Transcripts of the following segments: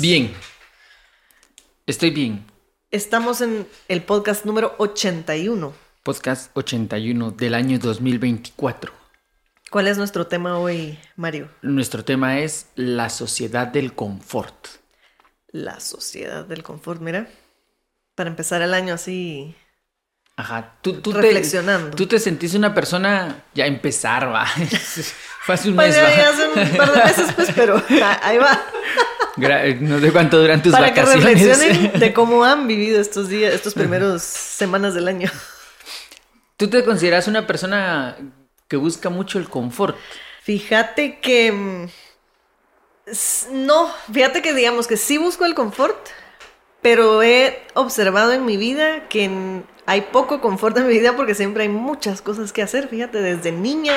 Bien. Estoy bien. Estamos en el podcast número 81. Podcast 81 del año 2024. ¿Cuál es nuestro tema hoy, Mario? Nuestro tema es la sociedad del confort. La sociedad del confort, mira. Para empezar el año así. Ajá, tú, tú Reflexionando. Te, tú te sentís una persona, ya empezar, va. Fue hace un mes, Bueno, va. hace un par de meses, pues, pero ahí va. Gra- No sé cuánto duran tus Para que vacaciones. reflexionen de cómo han vivido estos días, estos primeros semanas del año. ¿Tú te consideras una persona que busca mucho el confort? Fíjate que. mm, No, fíjate que digamos que sí busco el confort, pero he observado en mi vida que hay poco confort en mi vida porque siempre hay muchas cosas que hacer. Fíjate, desde niña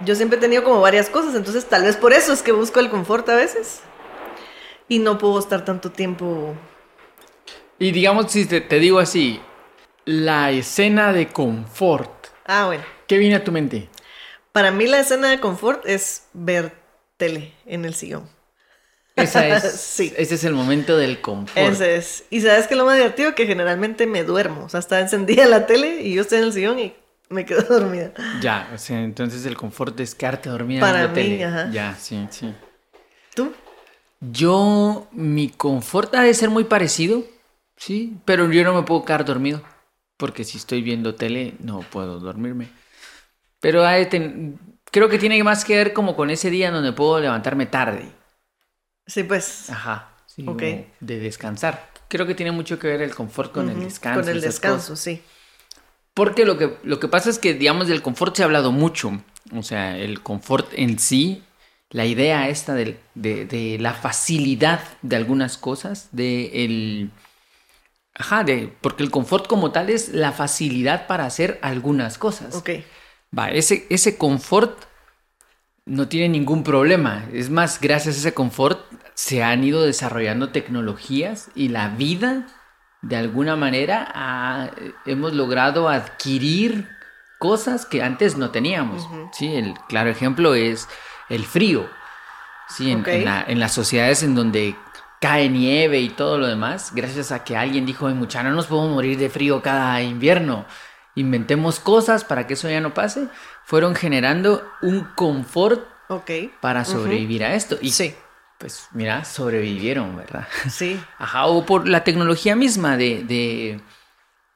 yo siempre he tenido como varias cosas, entonces tal vez por eso es que busco el confort a veces. Y no puedo estar tanto tiempo. Y digamos, si te, te digo así, la escena de confort, Ah, bueno. ¿qué viene a tu mente? Para mí la escena de confort es ver tele en el sillón. Esa es, Sí. Ese es el momento del confort. Ese es. Y sabes que lo más divertido que generalmente me duermo. O sea, está encendida la tele y yo estoy en el sillón y me quedo dormida. Ya, o sea, entonces el confort es quedarte dormida Para viendo mí, tele. ajá. Ya, sí, sí. ¿Tú? Yo, mi confort ha de ser muy parecido, sí, pero yo no me puedo quedar dormido, porque si estoy viendo tele no puedo dormirme. Pero ha de ten- creo que tiene más que ver como con ese día en donde puedo levantarme tarde. Sí, pues. Ajá, sí, de descansar. Creo que tiene mucho que ver el confort con el descanso. Con el descanso, cosas. sí. Porque lo que, lo que pasa es que, digamos, del confort se ha hablado mucho. O sea, el confort en sí, la idea esta de, de la facilidad de algunas cosas, de el... Ajá, de, porque el confort como tal es la facilidad para hacer algunas cosas. Ok. Va, ese, ese confort no tiene ningún problema. Es más, gracias a ese confort se han ido desarrollando tecnologías y la vida, de alguna manera, ha- hemos logrado adquirir cosas que antes no teníamos. ¿sí? El claro ejemplo es el frío. ¿sí? En, en la- en las sociedades en donde cae nieve y todo lo demás, gracias a que alguien dijo, "Ay, mucha, no nos podemos morir de frío cada invierno. Inventemos cosas para que eso ya no pase. Fueron generando un confort Ok. para sobrevivir a esto. Y Sí. pues mira, sobrevivieron, ¿verdad? Sí. Ajá, o por la tecnología misma de, de,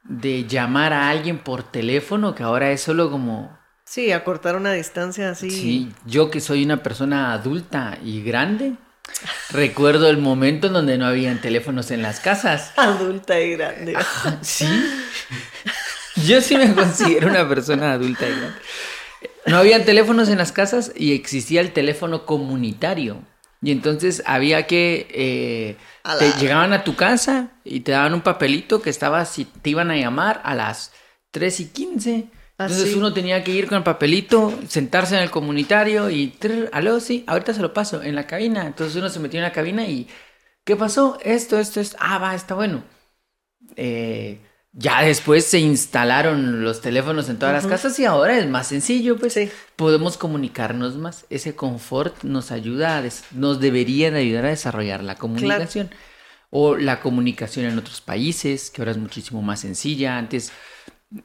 de llamar a alguien por teléfono, que ahora es solo como, Sí, acortar una distancia así. sí, yo que soy una persona adulta y grande, recuerdo el momento en donde no habían teléfonos en las casas. Adulta y grande. Sí. Yo sí me considero una persona adulta y grande. No habían teléfonos en las casas y existía el teléfono comunitario. Y entonces había que... eh, A te la- llegaban a tu casa y te daban un papelito que estaba si te iban a llamar a las 3 y 15. Ah, Entonces sí. uno tenía que ir con el papelito, sentarse en el comunitario y... trrr, Aló, sí, ahorita se lo paso en la cabina. Entonces uno se metió en la cabina y... ¿Qué pasó? Esto, esto, esto. Ah, va, está bueno. Eh, ya después se instalaron los teléfonos en todas las casas y ahora es más sencillo, pues Sí. podemos comunicarnos más. Ese confort nos ayuda, a nos debería de ayudar a desarrollar la comunicación. O la comunicación en otros países, que ahora es muchísimo más sencilla. Antes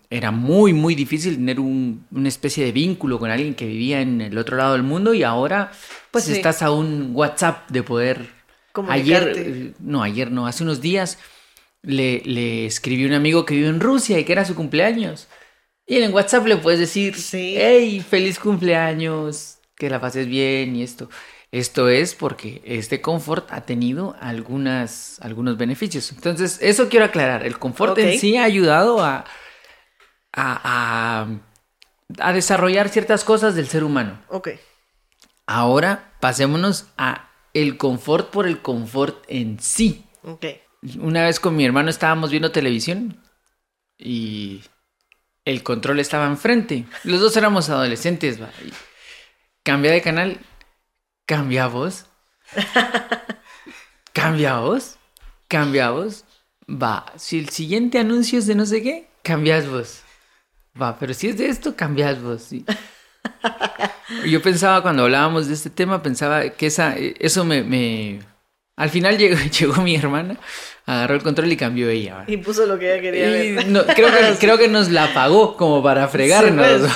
era muy, muy difícil tener un- una especie de vínculo con alguien que vivía en el otro lado del mundo y ahora pues Sí. estás a un WhatsApp de poder... Ayer, eh, no, ayer no, hace unos días le, le escribí a un amigo que vive en Rusia y que era su cumpleaños. Y en WhatsApp le puedes decir, Sí. hey, feliz cumpleaños, que la pases bien y esto. Esto es porque este confort ha tenido algunas, algunos beneficios. Entonces, eso quiero aclarar. El confort Ok. en sí ha ayudado a, a, a, a desarrollar ciertas cosas del ser humano. Ok. Ahora pasémonos a el confort por el confort en sí. Ok. Una vez con mi hermano estábamos viendo televisión y el control estaba enfrente. Los dos éramos adolescentes. va, y Cambia de canal, cambia voz, cambia voz, cambia voz. Va, si el siguiente anuncio es de no sé qué, cambias voz. Va, pero si es de esto, cambias voz. sí. Yo pensaba cuando hablábamos de este tema, pensaba que esa, eso me, me... Al final llegó, llegó mi hermana, agarró el control y cambió ella. Y puso lo que ella quería Y ver. no, creo, que, creo que nos la pagó como para fregarnos. pues.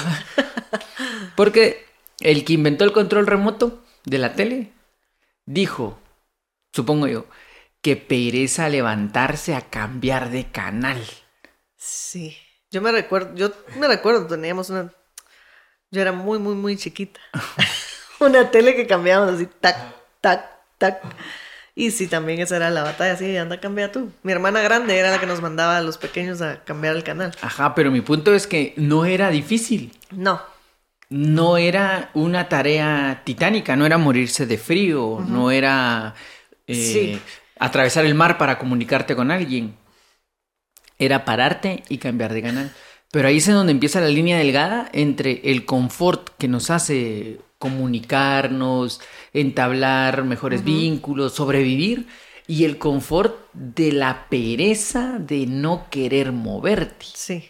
Porque el que inventó el control remoto de la tele dijo, supongo yo, que pereza levantarse a cambiar de canal. Sí. Yo me recuerdo, yo me recuerdo, teníamos una. Yo era muy, muy, muy chiquita. una tele que cambiábamos así, tac, tac, tac. Y sí, también esa era la batalla, así, anda, cambia tú. Mi hermana grande era la que nos mandaba a los pequeños a cambiar el canal. Ajá, pero mi punto es que no era difícil. No, No era una tarea titánica, no era morirse de frío, no era eh, Sí. atravesar el mar para comunicarte con alguien. Era pararte y cambiar de canal. Pero ahí es en donde empieza la línea delgada entre el confort que nos hace comunicarnos, entablar mejores vínculos, sobrevivir, y el confort de la pereza de no querer moverte. sí.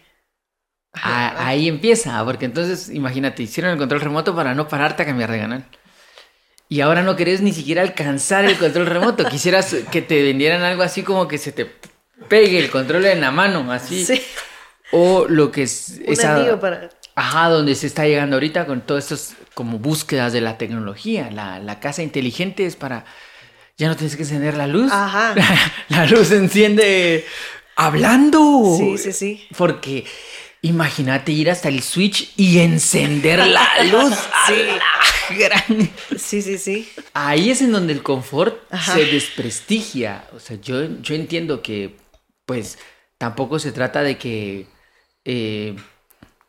Ah, ahí empieza, porque entonces, imagínate, hicieron el control remoto para no pararte a cambiar de canal. Y ahora no querés ni siquiera alcanzar el control remoto. Quisieras que te vendieran algo así como que se te pegue el control en la mano, así. Sí. O lo que es Un esa... para. Ajá, donde se está llegando ahorita con todas estas como búsquedas de la tecnología. La, la casa inteligente es para... Ya no tienes que encender la luz. Ajá. la luz se enciende hablando. Sí, sí, sí. Porque imagínate ir hasta el switch y encender la luz. Sí. Gran- Sí, sí, sí. Ahí es en donde el confort Ajá. se desprestigia. O sea, yo, yo entiendo que, pues, tampoco se trata de que eh,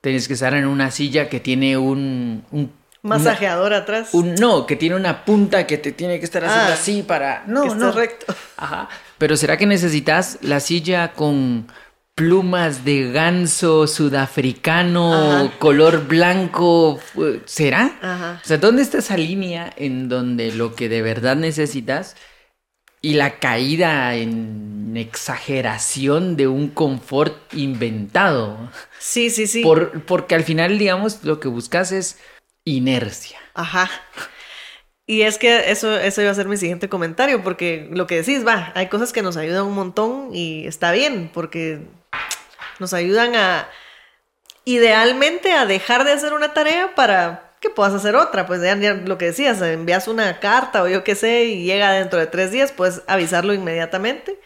tienes que estar en una silla que tiene un... un Masajeador atrás. un- no, que tiene una punta que te tiene que estar haciendo Ah, así para... No, que no. recto. Ajá. Pero ¿será que necesitas la silla con plumas de ganso sudafricano, Ajá. color blanco? ¿Será? Ajá. O sea, ¿dónde está esa línea en donde lo que de verdad necesitas y la caída en exageración de un confort inventado? Sí, sí, sí. Por- porque al final, digamos, lo que buscas es inercia. Ajá. Y es que eso, eso iba a ser mi siguiente comentario, porque lo que decís, va, hay cosas que nos ayudan un montón y está bien, porque nos ayudan a, idealmente, a dejar de hacer una tarea para que puedas hacer otra. Pues ya, lo que decías, envías una carta o yo qué sé y llega dentro de tres días, puedes avisarlo inmediatamente.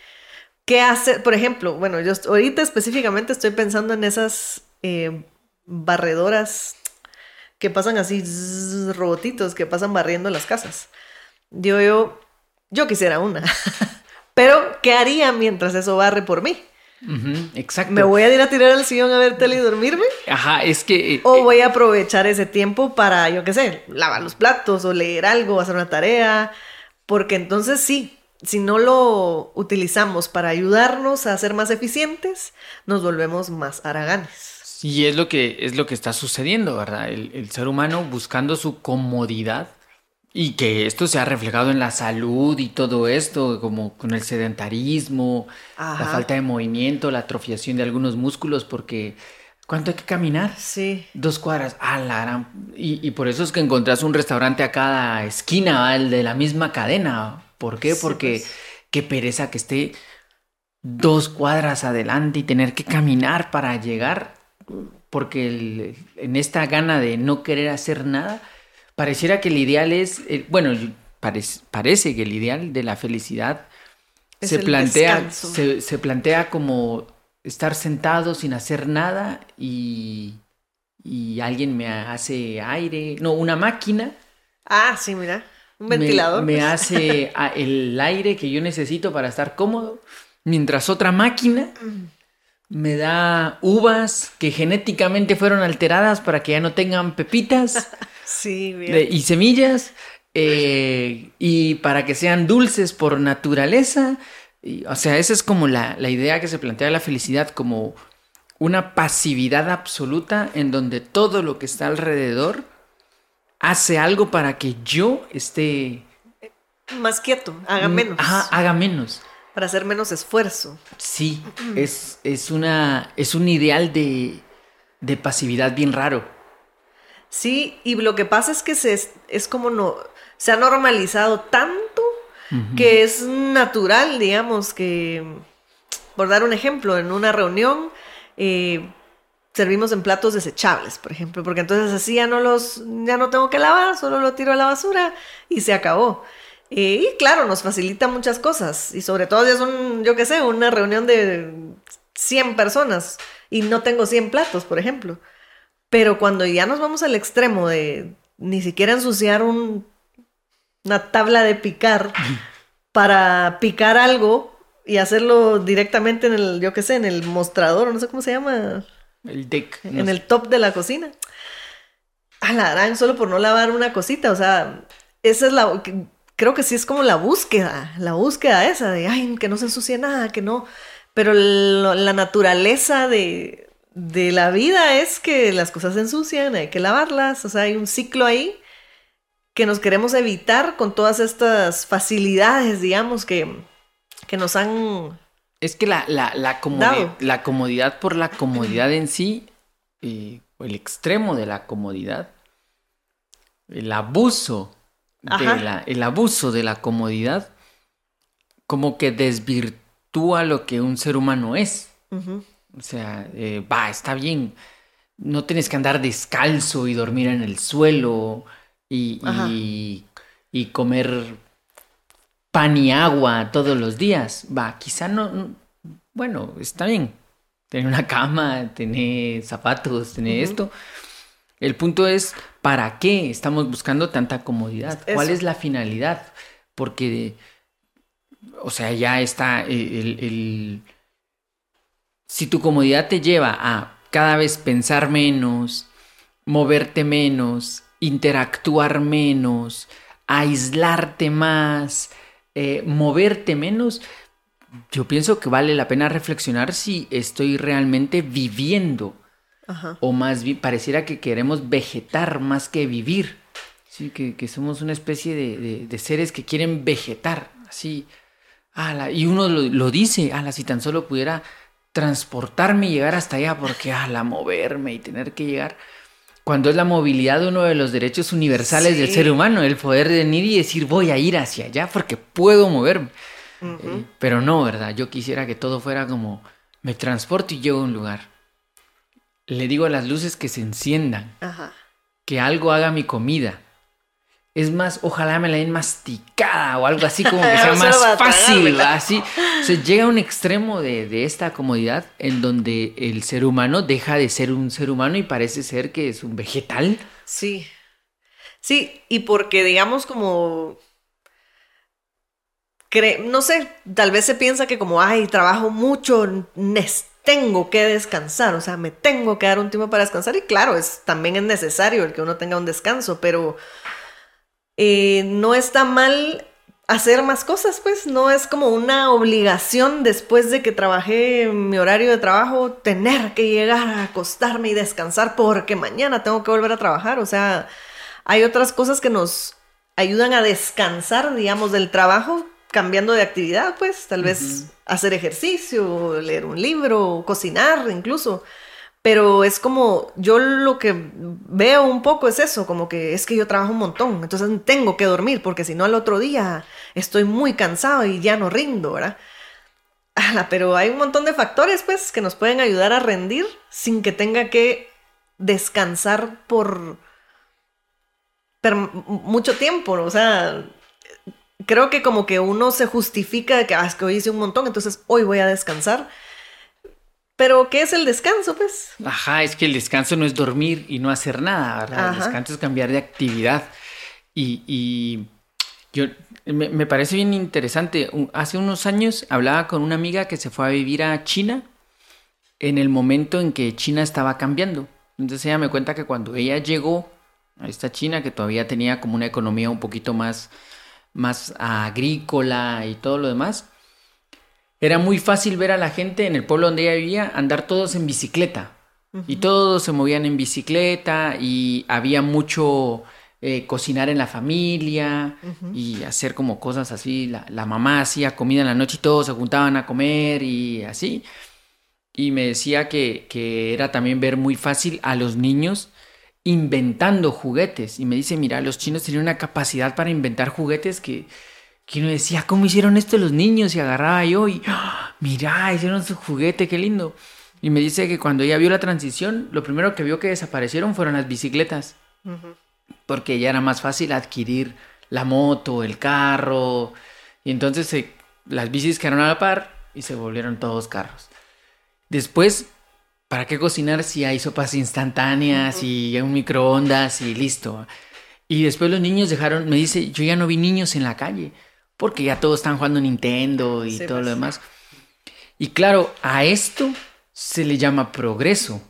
¿Qué hacer? Por ejemplo, bueno, yo ahorita específicamente estoy pensando en esas eh, barredoras que pasan así, zzz, robotitos que pasan barriendo las casas. Yo, yo, yo quisiera una. Pero, ¿qué haría mientras eso barre por mí? Exacto. ¿Me voy a ir a tirar al sillón a ver tele y dormirme? Ajá, es que... eh, ¿O voy a aprovechar ese tiempo para, yo qué sé, lavar los platos o leer algo, hacer una tarea? Porque entonces sí, si no lo utilizamos para ayudarnos a ser más eficientes, nos volvemos más haraganes. Y es lo que es lo que está sucediendo, ¿verdad? El, el ser humano buscando su comodidad y que esto se ha reflejado en la salud y todo esto, como con el sedentarismo, la falta de movimiento, la atrofiación de algunos músculos, porque ¿cuánto hay que caminar? Sí. Dos cuadras, ah, la gran- Y, y por eso es que encontrás un restaurante a cada esquina, el de la misma cadena. ¿Por qué? Sí, Porque pues. qué pereza que esté dos cuadras adelante y tener que caminar para llegar. Porque el- en esta gana de no querer hacer nada, pareciera que el ideal es, eh, bueno, parece que el ideal de la felicidad Es se plantea, se, se plantea como estar sentado sin hacer nada y, y alguien me hace aire, no, una máquina Ah, sí, mira. Un me- ventilador. me, pues. hace a- el aire que yo necesito para estar cómodo, mientras otra máquina me da uvas que genéticamente fueron alteradas para que ya no tengan pepitas Sí, bien. de- y semillas eh, y para que sean dulces por naturaleza. Y, o sea, esa es como la, la idea que se plantea de la felicidad como una pasividad absoluta en donde todo lo que está alrededor hace algo para que yo esté... Más quieto, haga menos. Mm, Ajá, haga menos. Para hacer menos esfuerzo. Sí, es, es, una, es un ideal de, de pasividad bien raro. Sí, y lo que pasa es que se, es como no, se ha normalizado tanto que es natural, digamos, que, por dar un ejemplo, en una reunión eh, servimos en platos desechables, por ejemplo, porque entonces así ya no los, ya no tengo que lavar, solo lo tiro a la basura y se acabó. Eh, y claro, nos facilita muchas cosas, y sobre todo ya es un, yo qué sé, una reunión de 100 personas y no tengo 100 platos, por ejemplo. Pero cuando ya nos vamos al extremo de ni siquiera ensuciar un, una tabla de picar para picar algo y hacerlo directamente en el, yo qué sé, en el mostrador, no sé cómo se llama. El deck. En el top de la cocina. A la gran, solo por no lavar una cosita, o sea, esa es la, creo que sí es como la búsqueda, la búsqueda esa de, ay, que no se ensucie nada, que no, pero la naturaleza de, de la vida es que las cosas se ensucian, hay que lavarlas, o sea, hay un ciclo ahí que nos queremos evitar con todas estas facilidades, digamos, que, que nos han... Es que la, la, la, la comodidad por la comodidad en sí, eh, el extremo de la comodidad, el abuso, de la, el abuso de la comodidad, como que desvirtúa lo que un ser humano es. O sea, eh, va, está bien. No tienes que andar descalzo y dormir en el suelo y, y, comer pan y agua todos los días. Va, quizá no, bueno, está bien. Tener una cama, tener zapatos, tener esto. El punto es, ¿para qué estamos buscando tanta comodidad? ¿Cuál es la finalidad? Porque, o sea, ya está el si tu comodidad te lleva a cada vez pensar menos, moverte menos, interactuar menos, aislarte más, eh, moverte menos, yo pienso que vale la pena reflexionar si estoy realmente viviendo. O más bien, pareciera que queremos vegetar más que vivir. Sí, que, somos una especie de, seres que quieren vegetar. Así. y uno lo, lo dice, ala, si tan solo pudiera transportarme y llegar hasta allá, porque a la moverme y tener que llegar. Cuando es la movilidad uno de los derechos universales del ser humano, el poder venir y decir voy a ir hacia allá porque puedo moverme. Eh, pero no, ¿verdad? Yo quisiera que todo fuera como me transporto y llego a un lugar. Le digo a las luces que se enciendan, que algo haga mi comida, es más, ojalá me la den masticada o algo así como que sea más fácil, así. Se llega a un extremo de, esta comodidad en donde el ser humano deja de ser un ser humano y parece ser que es un vegetal. Sí. Sí, y porque digamos como... no sé, tal vez se piensa que como, ay, trabajo mucho, tengo que descansar, o sea, me tengo que dar un tiempo para descansar y claro, es, también es necesario el que uno tenga un descanso, pero eh, no está mal hacer más cosas, pues no es como una obligación después de que trabajé mi horario de trabajo tener que llegar a acostarme y descansar porque mañana tengo que volver a trabajar, o sea, hay otras cosas que nos ayudan a descansar, digamos, del trabajo cambiando de actividad, pues tal vez hacer ejercicio, leer un libro, cocinar incluso. Pero es como, yo lo que veo un poco es eso, como que es que yo trabajo un montón, entonces tengo que dormir, porque si no al otro día estoy muy cansado y ya no rindo, ¿verdad? pero hay un montón de factores, pues, que nos pueden ayudar a rendir sin que tenga que descansar por, mucho tiempo, o sea, creo que como que uno se justifica de que, ah, es que hoy hice un montón, entonces hoy voy a descansar pero, ¿qué es el descanso, pues? Ajá, es que el descanso no es dormir y no hacer nada, ¿verdad? El descanso es cambiar de actividad. Y, yo me, parece bien interesante. Hace unos años hablaba con una amiga que se fue a vivir a China en el momento en que China estaba cambiando. Entonces ella me cuenta que cuando ella llegó a esta China, que todavía tenía como una economía un poquito más, más agrícola y todo lo demás, era muy fácil ver a la gente en el pueblo donde ella vivía andar todos en bicicleta. Y todos se movían en bicicleta y había mucho eh, cocinar en la familia y hacer como cosas así. La, mamá hacía comida en la noche y todos se juntaban a comer y así. Y me decía que, que era también ver muy fácil a los niños inventando juguetes. Y me dice, mira, los chinos tenían una capacidad para inventar juguetes que, que uno decía, ¿cómo hicieron esto los niños? Y agarraba yo y, ¡ah! mira, hicieron su juguete, qué lindo. Y me dice que cuando ella vio la transición, lo primero que vio que desaparecieron fueron las bicicletas. Porque ya era más fácil adquirir la moto, el carro. Y entonces las bicis quedaron a la par y se volvieron todos carros. Después, ¿para qué cocinar si hay sopas instantáneas y un microondas y listo? Y después los niños dejaron, me dice, yo ya no vi niños en la calle, porque ya todos están jugando Nintendo y todo lo pues. demás. Y claro, a esto se le llama progreso.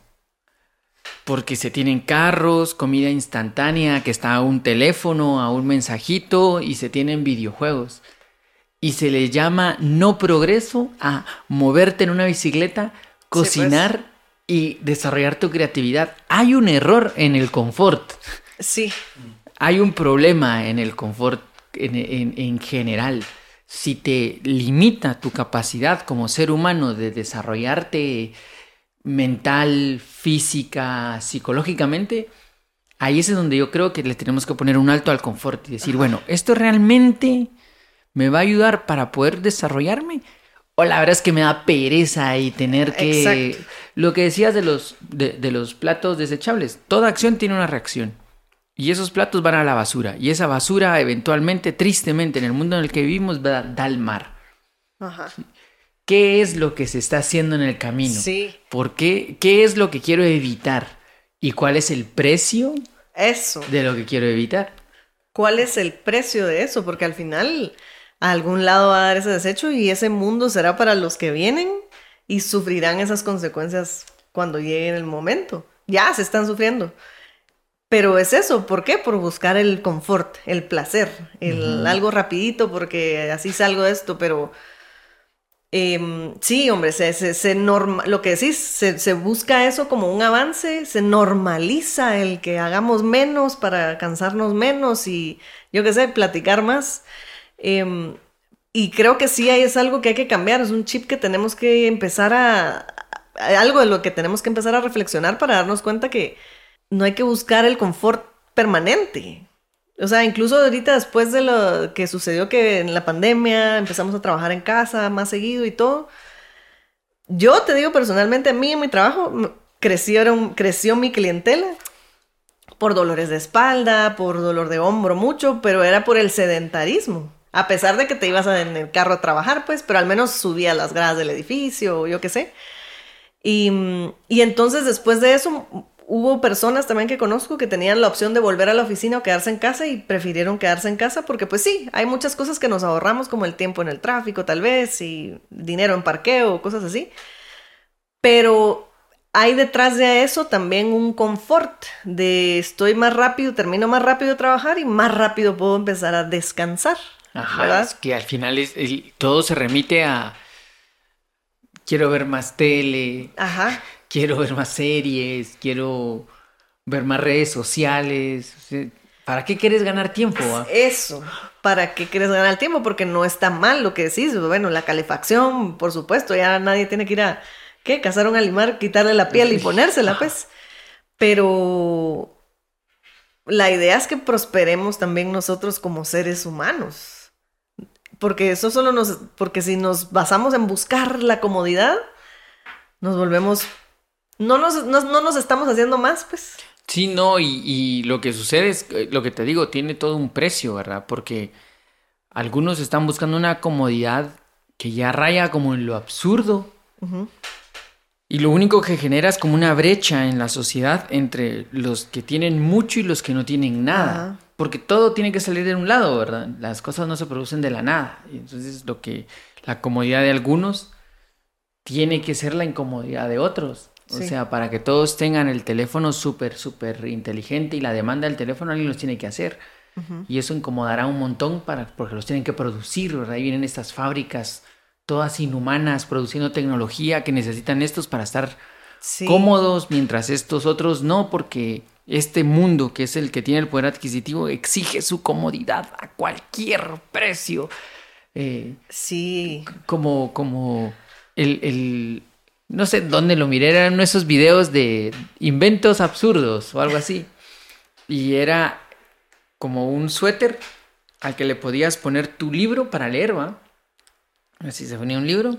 Porque se tienen carros, comida instantánea, que está a un teléfono, a un mensajito y se tienen videojuegos. Y se le llama no progreso a moverte en una bicicleta, pues. cocinar y desarrollar tu creatividad. Hay un error en el confort. Sí. Hay un problema en el confort en, en general si te limita tu capacidad como ser humano de desarrollarte mental, física, psicológicamente, ahí es donde yo creo que le tenemos que poner un alto al confort y decir, bueno, ¿esto realmente me va a ayudar para poder desarrollarme? O la verdad es que me da pereza y tener que... Lo que decías de los, de los platos desechables, toda acción tiene una reacción. Y esos platos van a la basura. Y esa basura eventualmente, tristemente, en el mundo en el que vivimos, va, da al mar. Ajá. ¿Qué es lo que se está haciendo en el camino? Sí. ¿Por qué? ¿Qué es lo que quiero evitar? ¿Y cuál es el precio? Eso. De lo que quiero evitar. ¿Cuál es el precio de eso? Porque al final a algún lado va a dar ese desecho y ese mundo será para los que vienen y sufrirán esas consecuencias cuando llegue el momento. Ya se están sufriendo. Pero es eso, ¿por qué? Por buscar el confort, el placer, el algo rapidito, porque así salgo de esto, pero em, sí, hombre, se, se, lo que decís, se, busca eso como un avance, se normaliza el que hagamos menos para cansarnos menos y yo qué sé, platicar más. Em, y creo que sí es algo que hay que cambiar, es un chip que tenemos que empezar a, algo de lo que tenemos que empezar a reflexionar para darnos cuenta que no hay que buscar el confort permanente. O sea, incluso ahorita después de lo que sucedió que en la pandemia empezamos a trabajar en casa más seguido y todo, yo te digo personalmente, a mí mi trabajo crecieron, creció mi clientela por dolores de espalda, por dolor de hombro mucho, pero era por el sedentarismo. A pesar de que te ibas en el carro a trabajar, pues, pero al menos subía las gradas del edificio, yo qué sé. Y, y entonces después de eso hubo personas también que conozco que tenían la opción de volver a la oficina o quedarse en casa y prefirieron quedarse en casa porque pues sí, hay muchas cosas que nos ahorramos como el tiempo en el tráfico tal vez y dinero en parqueo, cosas así. Pero hay detrás de eso también un confort de estoy más rápido, termino más rápido de trabajar y más rápido puedo empezar a descansar. Ajá, es que al final es, todo se remite a quiero ver más tele. Ajá quiero ver más series, quiero ver más redes sociales. ¿Para qué quieres ganar tiempo? Ah? Eso, ¿para qué quieres ganar tiempo? Porque no está mal lo que decís. Bueno, la calefacción, por supuesto, ya nadie tiene que ir a, ¿qué? Cazar un animal, quitarle la piel y ponérsela, pues. Pero la idea es que prosperemos también nosotros como seres humanos. Porque eso solo nos, porque si nos basamos en buscar la comodidad, nos volvemos no nos, no, nos estamos haciendo más, pues. Sí, no, y, lo que sucede es, eh, lo que te digo, tiene todo un precio, ¿verdad? Porque algunos están buscando una comodidad que ya raya como en lo absurdo. Y lo único que genera es como una brecha en la sociedad entre los que tienen mucho y los que no tienen nada. Porque todo tiene que salir de un lado, ¿verdad? Las cosas no se producen de la nada. Y entonces lo que la comodidad de algunos tiene que ser la incomodidad de otros. O sea, para que todos tengan el teléfono súper, súper inteligente y la demanda del teléfono alguien los tiene que hacer. Y eso incomodará un montón para, porque los tienen que producir, ¿verdad? Ahí vienen estas fábricas todas inhumanas produciendo tecnología que necesitan estos para estar cómodos, mientras estos otros no, porque este mundo, que es el que tiene el poder adquisitivo, exige su comodidad a cualquier precio. Eh, sí. Como, como el, no sé dónde lo miré, eran esos videos de inventos absurdos o algo así. y era como un suéter al que le podías poner tu libro para leer, ¿va? Así se ponía un libro,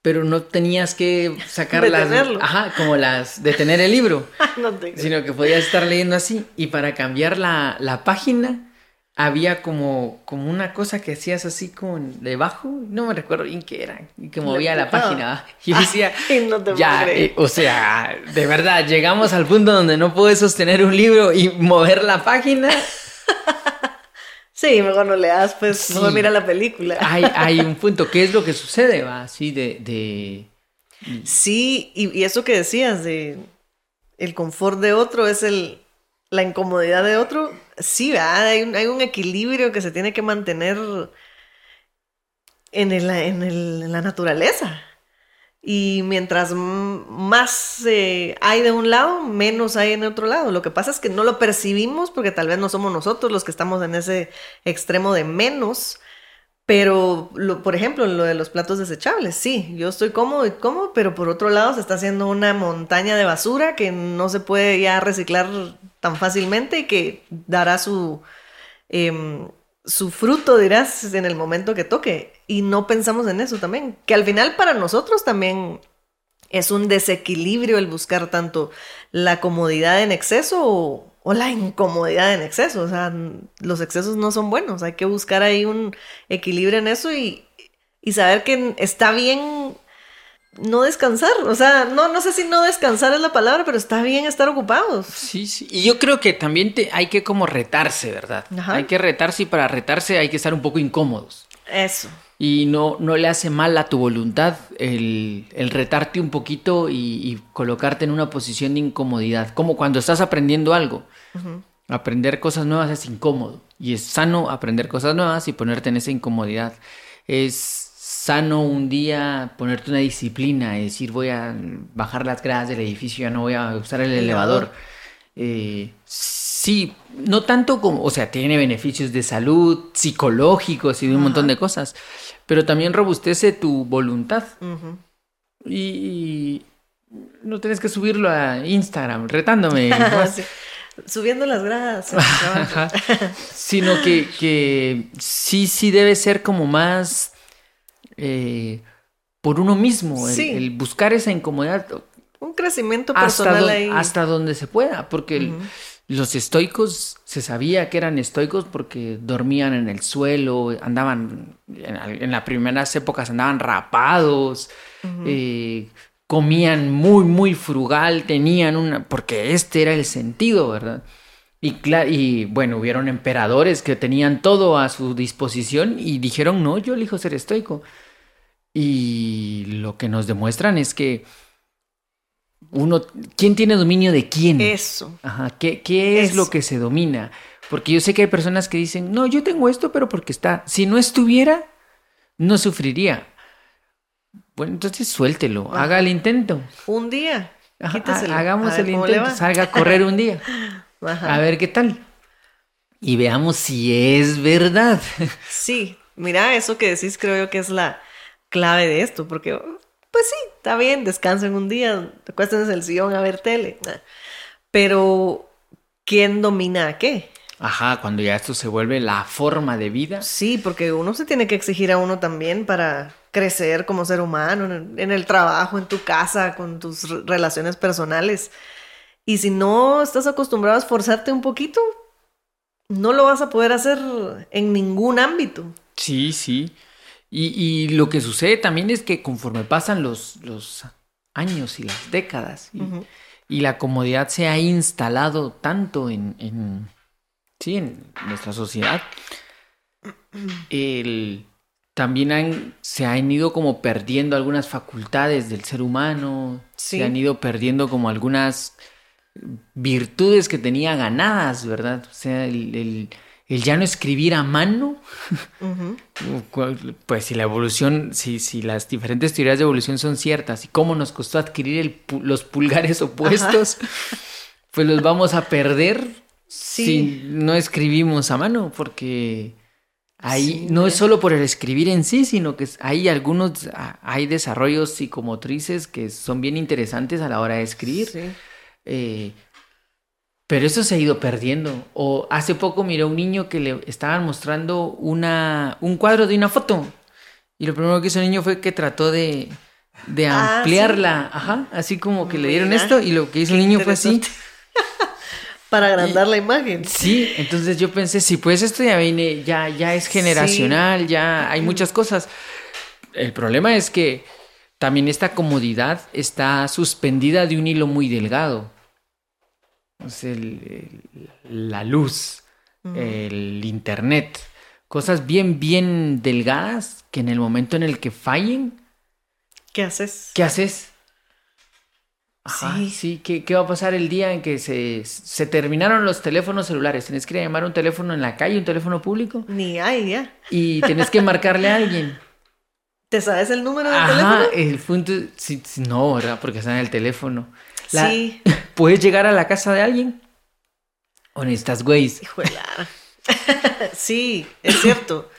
pero no tenías que sacar las... Ajá, como las... detener el libro, sino que podías estar leyendo así y para cambiar la, la página había como, como una cosa que hacías así como debajo, no me recuerdo bien qué era, y que movía la, página. Y decía, ya, eh, o sea, de verdad, llegamos al punto donde no puedes sostener un libro y mover la página. Sí, mejor no leas, pues no mira la película. Hay, hay un punto, ¿qué es lo que sucede, va? Así de, de... Sí, y, y eso que decías de el confort de otro es el, la incomodidad de otro, sí, Hay, un, hay un equilibrio que se tiene que mantener en, el, en, la naturaleza. Y mientras más eh, hay de un lado, menos hay en otro lado. Lo que pasa es que no lo percibimos porque tal vez no somos nosotros los que estamos en ese extremo de menos, pero, por ejemplo, lo de los platos desechables, sí, yo estoy cómodo y cómodo, pero por otro lado se está haciendo una montaña de basura que no se puede ya reciclar tan fácilmente y que dará su, em, su fruto, dirás, en el momento que toque. Y no pensamos en eso también, que al final para nosotros también es un desequilibrio el buscar tanto la comodidad en exceso o, o la incomodidad en exceso. O sea, los excesos no son buenos. Hay que buscar ahí un equilibrio en eso y, saber que está bien no descansar. O sea, no, no sé si no descansar es la palabra, pero está bien estar ocupados. Sí, sí. Y yo creo que también te, hay que como retarse, ¿verdad? Hay que retarse y para retarse hay que estar un poco incómodos. Eso. Y no, no le hace mal a tu voluntad el, retarte un poquito y, colocarte en una posición de incomodidad. Como cuando estás aprendiendo algo. Aprender cosas nuevas es incómodo. Y es sano aprender cosas nuevas y ponerte en esa incomodidad. Es sano un día ponerte una disciplina y decir voy a bajar las gradas del edificio, ya no voy a usar el, elevador. Eh, Sí, no tanto como, o sea, tiene beneficios de salud, psicológicos y de un montón de cosas, pero también robustece tu voluntad. y, no tienes que subirlo a Instagram retándome. Subiendo las gradas. Sino que, que sí, sí debe ser como más eh, por uno mismo, el, buscar esa incomodidad. Un crecimiento personal hasta ahí. Hasta donde se pueda, porque los estoicos se sabía que eran estoicos porque dormían en el suelo, andaban, en, las primeras épocas andaban rapados, eh, comían muy, muy frugal, tenían una, porque este era el sentido, ¿verdad? Y, y bueno, hubieron emperadores que tenían todo a su disposición y dijeron, no, yo elijo ser estoico. Y lo que nos demuestran es que uno, ¿quién tiene dominio de quién? Eso. Ajá, ¿qué, es lo que se domina? Porque yo sé que hay personas que dicen, no, yo tengo esto, pero porque está. Si no estuviera, no sufriría. Bueno, entonces suéltelo, haga el intento. Un día. hagamos el intento, salga a correr un día. A ver qué tal. Y veamos si es verdad. Sí, mira, eso que decís creo yo que es la clave de esto, porque pues sí, está bien, descansen un día, en el sillón a ver tele. Pero, ¿quién domina a qué? Ajá, cuando ya esto se vuelve la forma de vida. Sí, porque uno se tiene que exigir a uno también para crecer como ser humano, en el, trabajo, en tu casa, con tus relaciones personales. Y si no estás acostumbrado a esforzarte un poquito, no lo vas a poder hacer en ningún ámbito. Sí, sí. Y, lo que sucede también es que conforme pasan los, los años y las décadas y, la comodidad se ha instalado tanto en, en, sí, en nuestra sociedad, el, también se han ido como perdiendo algunas facultades del ser humano, se han ido perdiendo como algunas virtudes que tenía ganadas, ¿verdad? O sea, el el ya no escribir a mano, pues si la evolución, si, si las diferentes teorías de evolución son ciertas y cómo nos costó adquirir los pulgares opuestos, pues los vamos a perder si no escribimos a mano, porque ahí no es solo por el escribir en sí, sino que hay algunos, hay desarrollos psicomotrices que son bien interesantes a la hora de escribir. Eh, Pero eso se ha ido perdiendo. O hace poco miré a un niño que le estaban mostrando una, un cuadro de una foto. Y lo primero que hizo el niño fue que trató de, de Ah, ampliarla. Ajá. Así como que le dieron esto y lo que hizo el niño fue así. Para agrandar la imagen. Sí, entonces yo pensé, sí, pues esto ya viene, ya, ya es generacional, ya hay muchas cosas. El problema es que también esta comodidad está suspendida de un hilo muy delgado. El- el- la luz, el internet, cosas bien, bien delgadas que en el momento en el que fallen, ¿Qué haces? ¿qué haces? Ajá, Sí. sí, ¿Qué, qué va a pasar el día en que se, se terminaron los teléfonos celulares? Tienes que ir a llamar un teléfono en la calle, un teléfono público, Ni hay ya. y tienes que marcarle a alguien. ¿Te sabes el número del Ajá, teléfono? el punto, sí, sí, no, ¿verdad? Porque está en el teléfono. La- Sí. ¿Puedes llegar a la casa de alguien? ¿O necesitas güeyes? Sí, es cierto.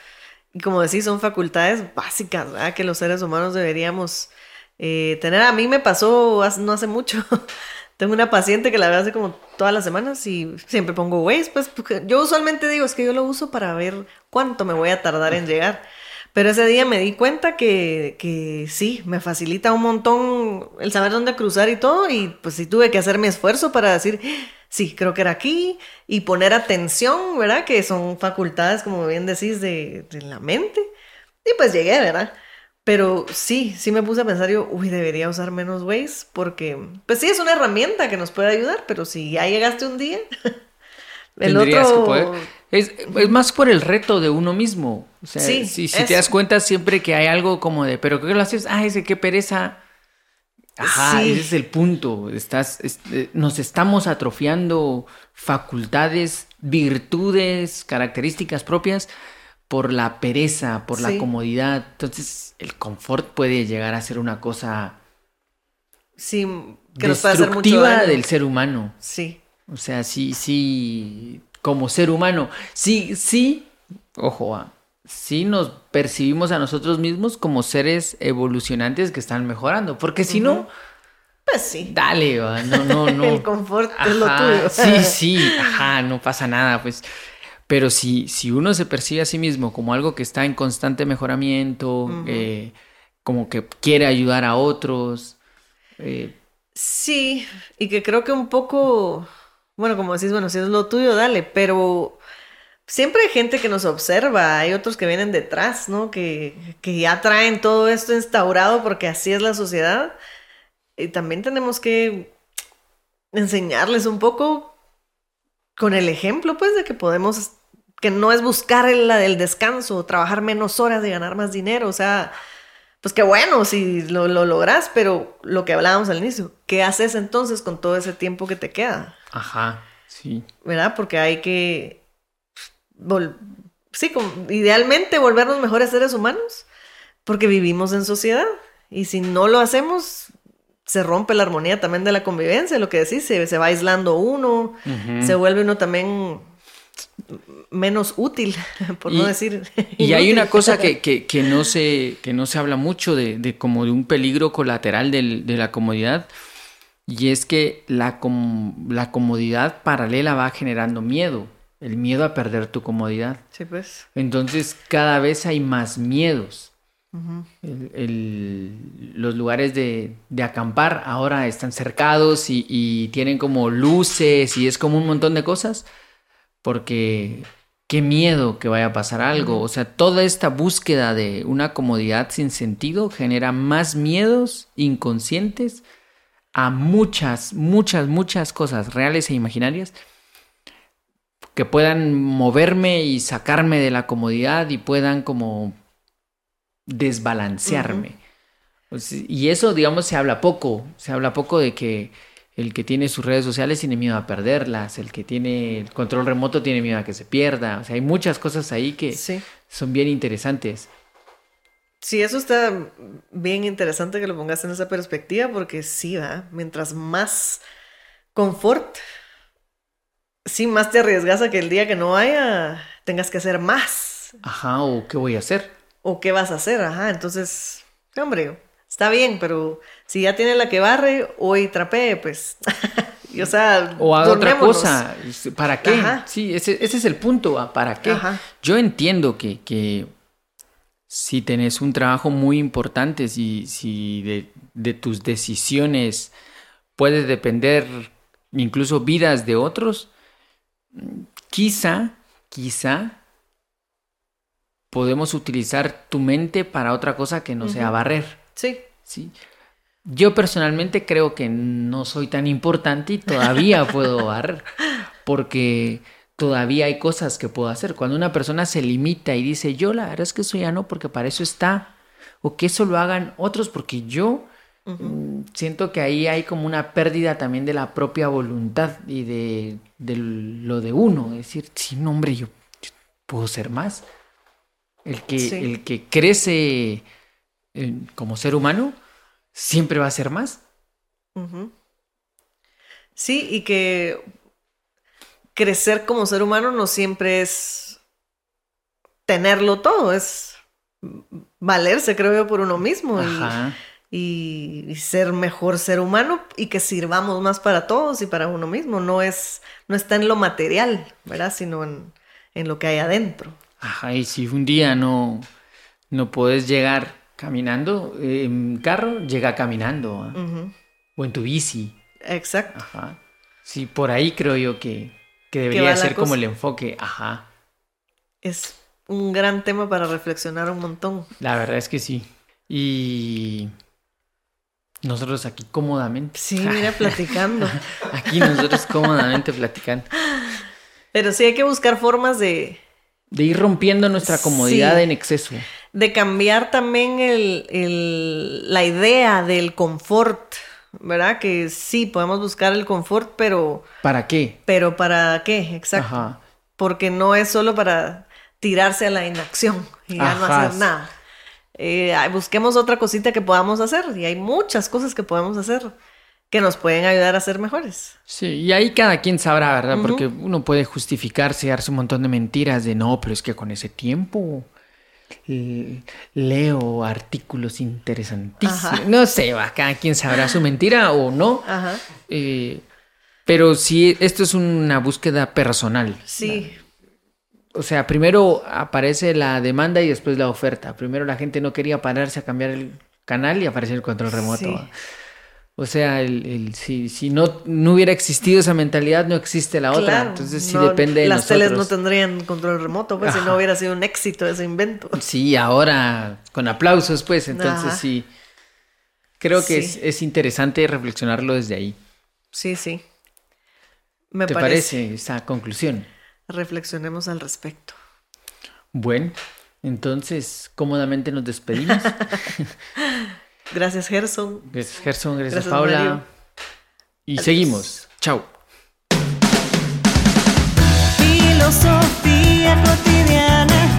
Y como decís, son facultades básicas, ¿verdad? Que los seres humanos deberíamos eh, tener. A mí me pasó hace- no hace mucho. Tengo una paciente que la veo hace como todas las semanas y siempre pongo Waze, pues yo usualmente digo, es que yo lo uso para ver cuánto me voy a tardar en llegar. Pero ese día me di cuenta que, que sí, me facilita un montón el saber dónde cruzar y todo. Y pues sí tuve que hacer mi esfuerzo para decir, sí, creo que era aquí. Y poner atención, ¿verdad? Que son facultades, como bien decís, de, de la mente. Y pues llegué, ¿verdad? Pero sí, sí me puse a pensar yo, uy, debería usar menos Waze porque, pues sí, es una herramienta que nos puede ayudar, pero si ya llegaste un día, el otro... que poder. Es, es más por el reto de uno mismo. O sea, Sí, si, te das cuenta siempre que hay algo como de, pero ¿qué lo haces? Ah, ese qué pereza. Ajá, Sí. ese es el punto. Estás, es- eh, nos estamos atrofiando facultades, virtudes, características propias por la pereza, por la comodidad. Entonces, el confort puede llegar a ser una cosa Sí, que nos puede hacer mucho destructiva daño. del ser humano. Sí, O sea, sí, sí, como ser humano, sí, sí, ojo, ah, sí nos percibimos a nosotros mismos como seres evolucionantes que están mejorando, porque si no, pues sí. dale, va, no, no, no. El confort es lo tuyo. Sí, sí, ajá, no pasa nada, pues. Pero si, si uno se percibe a sí mismo como algo que está en constante mejoramiento, eh, como que quiere ayudar a otros, eh, Sí, y que creo que un poco, bueno, como decís, bueno, si es lo tuyo, dale, pero siempre hay gente que nos observa, hay otros que vienen detrás, ¿no? Que, que ya traen todo esto instaurado porque así es la sociedad. Y también tenemos que enseñarles un poco con el ejemplo, pues, de que podemos, que no es buscar la del descanso, trabajar menos horas y ganar más dinero, o sea, pues qué bueno si lo, lo logras, pero lo que hablábamos al inicio, ¿qué haces entonces con todo ese tiempo que te queda? Ajá, sí. ¿Verdad? Porque hay que, vol- sí, como- idealmente volvernos mejores seres humanos, porque vivimos en sociedad y si no lo hacemos, se rompe la armonía también de la convivencia, lo que decís, se, se va aislando uno, se vuelve uno también menos útil, por no Y- decir. Y hay una cosa que, que- que no, se, que no se habla mucho de, de como de un peligro colateral del- de la comodidad, y es que la, com- la comodidad paralela va generando miedo, el miedo a perder tu comodidad. Sí, pues. Entonces cada vez hay más miedos. Ujú. El- el- los lugares de, de acampar ahora están cercados y, y tienen como luces y es como un montón de cosas porque qué miedo que vaya a pasar algo. O sea, toda esta búsqueda de una comodidad sin sentido genera más miedos inconscientes a muchas, muchas, muchas cosas reales e imaginarias que puedan moverme y sacarme de la comodidad y puedan como desbalancearme. Sea, y eso, digamos, se habla poco. Se habla poco de que el que tiene sus redes sociales tiene miedo a perderlas, el que tiene el control remoto tiene miedo a que se pierda. O sea, hay muchas cosas ahí que Sí. son bien interesantes. Sí, eso está bien interesante que lo pongas en esa perspectiva porque sí, va, mientras más confort, sí, más te arriesgas a que el día que no haya tengas que hacer más. Ajá, o qué voy a hacer. ¿O qué vas a hacer? Ajá, entonces, hombre, está bien, pero si ya tiene la que barre, hoy trapee, pues Y, o sea, O haga otra cosa. ¿Para qué? Ajá. Sí, ese, ese es el punto. ¿Para qué? Ajá. Yo entiendo que, que si tenés un trabajo muy importante, si, si de, de tus decisiones puede depender incluso vidas de otros, quizá, quizá podemos utilizar tu mente para otra cosa que no sea barrer. Sí. ¿sí? Yo personalmente creo que no soy tan importante y todavía puedo barrer, porque todavía hay cosas que puedo hacer. Cuando una persona se limita y dice, yo la verdad es que eso ya no, porque para eso está, o que eso lo hagan otros, porque yo mm, siento que ahí hay como una pérdida también de la propia voluntad y de, de lo de uno. Es decir, sí, no, hombre, yo, yo puedo ser más. El que, Sí. el que crece eh, como ser humano siempre va a ser más. Sí, y que crecer como ser humano no siempre es tenerlo todo, es valerse, creo yo, por uno mismo y, y- ser mejor ser humano y que sirvamos más para todos y para uno mismo. No es, no está en lo material, ¿verdad? Sino en, en lo que hay adentro. Ajá, y si un día no, no puedes llegar caminando eh, en carro, llega caminando. Ujú. O en tu bici. Exacto. Ajá. Sí, por ahí creo yo que, que debería ser como el enfoque. Ajá. Es un gran tema para reflexionar un montón. La verdad es que sí. Y nosotros aquí cómodamente. Sí, mira, platicando. Aquí nosotros cómodamente platicando. Pero sí hay que buscar formas de, De ir rompiendo nuestra comodidad Sí. en exceso. de cambiar también el, el- la idea del confort, ¿verdad? Que sí, podemos buscar el confort, pero, ¿Para qué? pero ¿para qué? Exacto. Ajá. Porque no es solo para tirarse a la inacción y ya no hacer nada. Eh, busquemos otra cosita que podamos hacer y hay muchas cosas que podemos hacer que nos pueden ayudar a ser mejores. Sí, y ahí cada quien sabrá, ¿verdad? Porque uno puede justificarse y darse un montón de mentiras de no, pero es que con ese tiempo leo artículos interesantísimos. Ajá. No sé, va, cada quien sabrá su mentira o no. Ajá. Eh, pero sí, esto es una búsqueda personal. Sí, O sea, primero aparece la demanda y después la oferta. Primero la gente no quería pararse a cambiar el canal y aparece el control remoto. Sí. O sea, el, el- si, si no, no hubiera existido esa mentalidad, no existe la otra. claro. Entonces sí No, depende de Las teles no tendrían control remoto, pues si no hubiera sido un éxito ese invento. Sí, ahora con aplausos, pues. Entonces Ajá. sí. Creo que Sí. es, es interesante reflexionarlo desde ahí. Sí, sí. Me ¿Te parece. parece esa conclusión? Reflexionemos al respecto. Bueno, entonces cómodamente nos despedimos. Gracias, Gerson. Gracias, Gerson. Gracias, Gracias, Paula. Mario. Y Adiós. seguimos. Chao. Filosofía cotidiana,